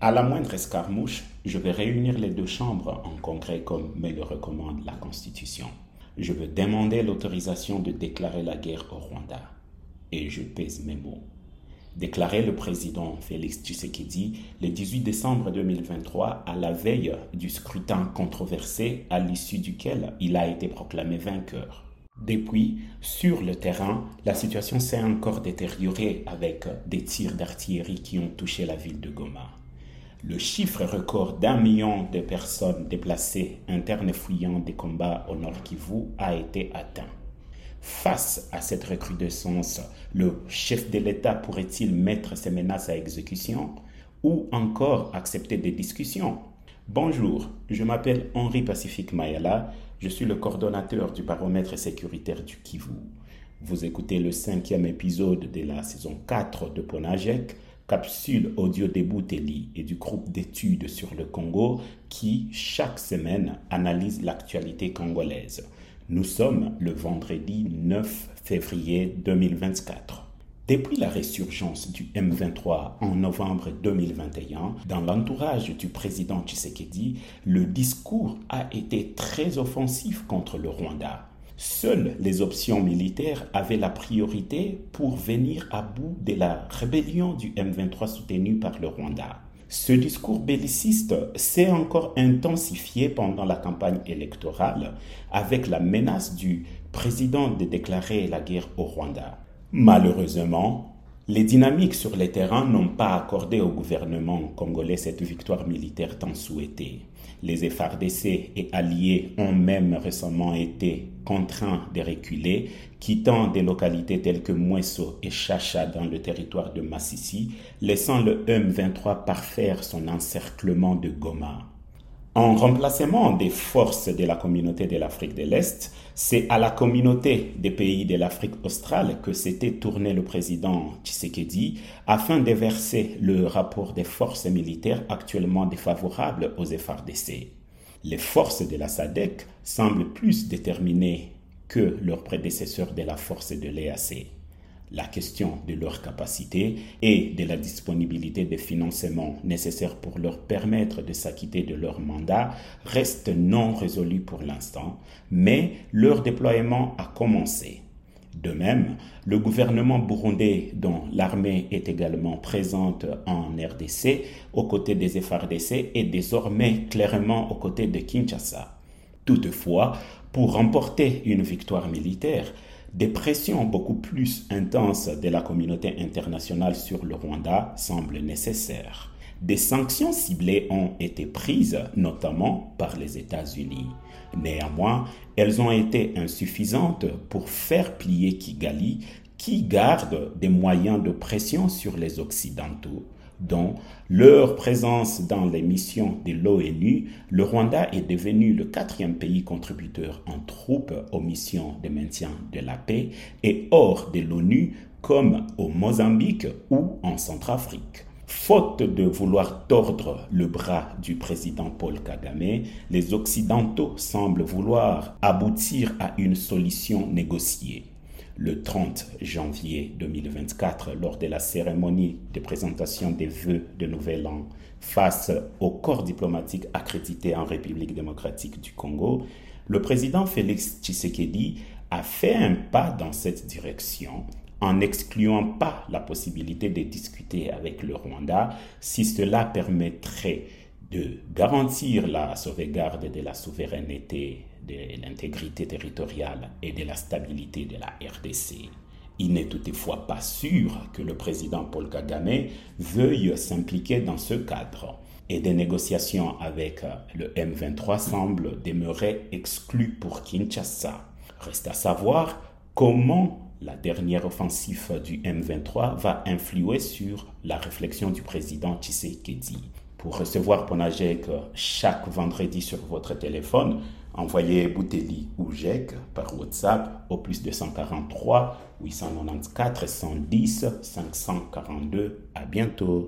À la moindre escarmouche, je vais réunir les deux chambres en congrès comme me le recommande la Constitution. Je veux demander l'autorisation de déclarer la guerre au Rwanda. Et je pèse mes mots. Déclaré le président Félix Tshisekedi le 18 décembre 2023 à la veille du scrutin controversé à l'issue duquel il a été proclamé vainqueur. Depuis, sur le terrain, la situation s'est encore détériorée avec des tirs d'artillerie qui ont touché la ville de Goma. Le chiffre record d'un million de personnes déplacées internes fuyant des combats au Nord Kivu a été atteint. Face à cette recrudescence, le chef de l'État pourrait-il mettre ses menaces à exécution ou encore accepter des discussions? Bonjour, je m'appelle Henri Pacifique Mayala, je suis le coordonnateur du baromètre sécuritaire du Kivu. Vous écoutez le cinquième épisode de la saison 4 de Ponajek, capsule audio des Bouteli et du groupe d'études sur le Congo qui, chaque semaine, analyse l'actualité congolaise. Nous sommes le vendredi 9 février 2024. Depuis la résurgence du M23 en novembre 2021, dans l'entourage du président Tshisekedi, le discours a été très offensif contre le Rwanda. Seules les options militaires avaient la priorité pour venir à bout de la rébellion du M23 soutenue par le Rwanda. Ce discours belliciste s'est encore intensifié pendant la campagne électorale avec la menace du président de déclarer la guerre au Rwanda. Malheureusement, les dynamiques sur les terrains n'ont pas accordé au gouvernement congolais cette victoire militaire tant souhaitée. Les FRDC et alliés ont même récemment été contraints de reculer, quittant des localités telles que Mweso et Chacha dans le territoire de Massissi, laissant le M23 parfaire son encerclement de Goma. En remplacement des forces de la communauté de l'Afrique de l'Est, c'est à la communauté des pays de l'Afrique australe que s'était tourné le président Tshisekedi afin de verser le rapport des forces militaires actuellement défavorables aux FRDC. Les forces de la SADC semblent plus déterminées que leurs prédécesseurs de la force de l'EAC la question de leur capacité et de la disponibilité des financements nécessaires pour leur permettre de s'acquitter de leur mandat reste non résolue pour l'instant, mais leur déploiement a commencé. De même, le gouvernement burundais, dont l'armée est également présente en RDC aux côtés des FRDC, est désormais clairement aux côtés de Kinshasa. Toutefois, pour remporter une victoire militaire, des pressions beaucoup plus intenses de la communauté internationale sur le Rwanda semblent nécessaires. Des sanctions ciblées ont été prises, notamment par les États-Unis. Néanmoins, elles ont été insuffisantes pour faire plier Kigali, qui garde des moyens de pression sur les Occidentaux dont leur présence dans les missions de l'ONU, le Rwanda est devenu le quatrième pays contributeur en troupes aux missions de maintien de la paix et hors de l'ONU comme au Mozambique ou en Centrafrique. Faute de vouloir tordre le bras du président Paul Kagame, les Occidentaux semblent vouloir aboutir à une solution négociée le 30 janvier 2024 lors de la cérémonie de présentation des vœux de Nouvel An face au corps diplomatique accrédité en République démocratique du Congo, le président Félix Tshisekedi a fait un pas dans cette direction en n'excluant pas la possibilité de discuter avec le Rwanda si cela permettrait de garantir la sauvegarde de la souveraineté de l'intégrité territoriale et de la stabilité de la RDC. Il n'est toutefois pas sûr que le président Paul Kagame veuille s'impliquer dans ce cadre et des négociations avec le M23 semblent demeurer exclues pour Kinshasa. Reste à savoir comment la dernière offensive du M23 va influer sur la réflexion du président Tshisekedi. Pour recevoir Ponajek chaque vendredi sur votre téléphone, Envoyez Bouteli ou GEC par WhatsApp au plus 243 894 110 542. À bientôt.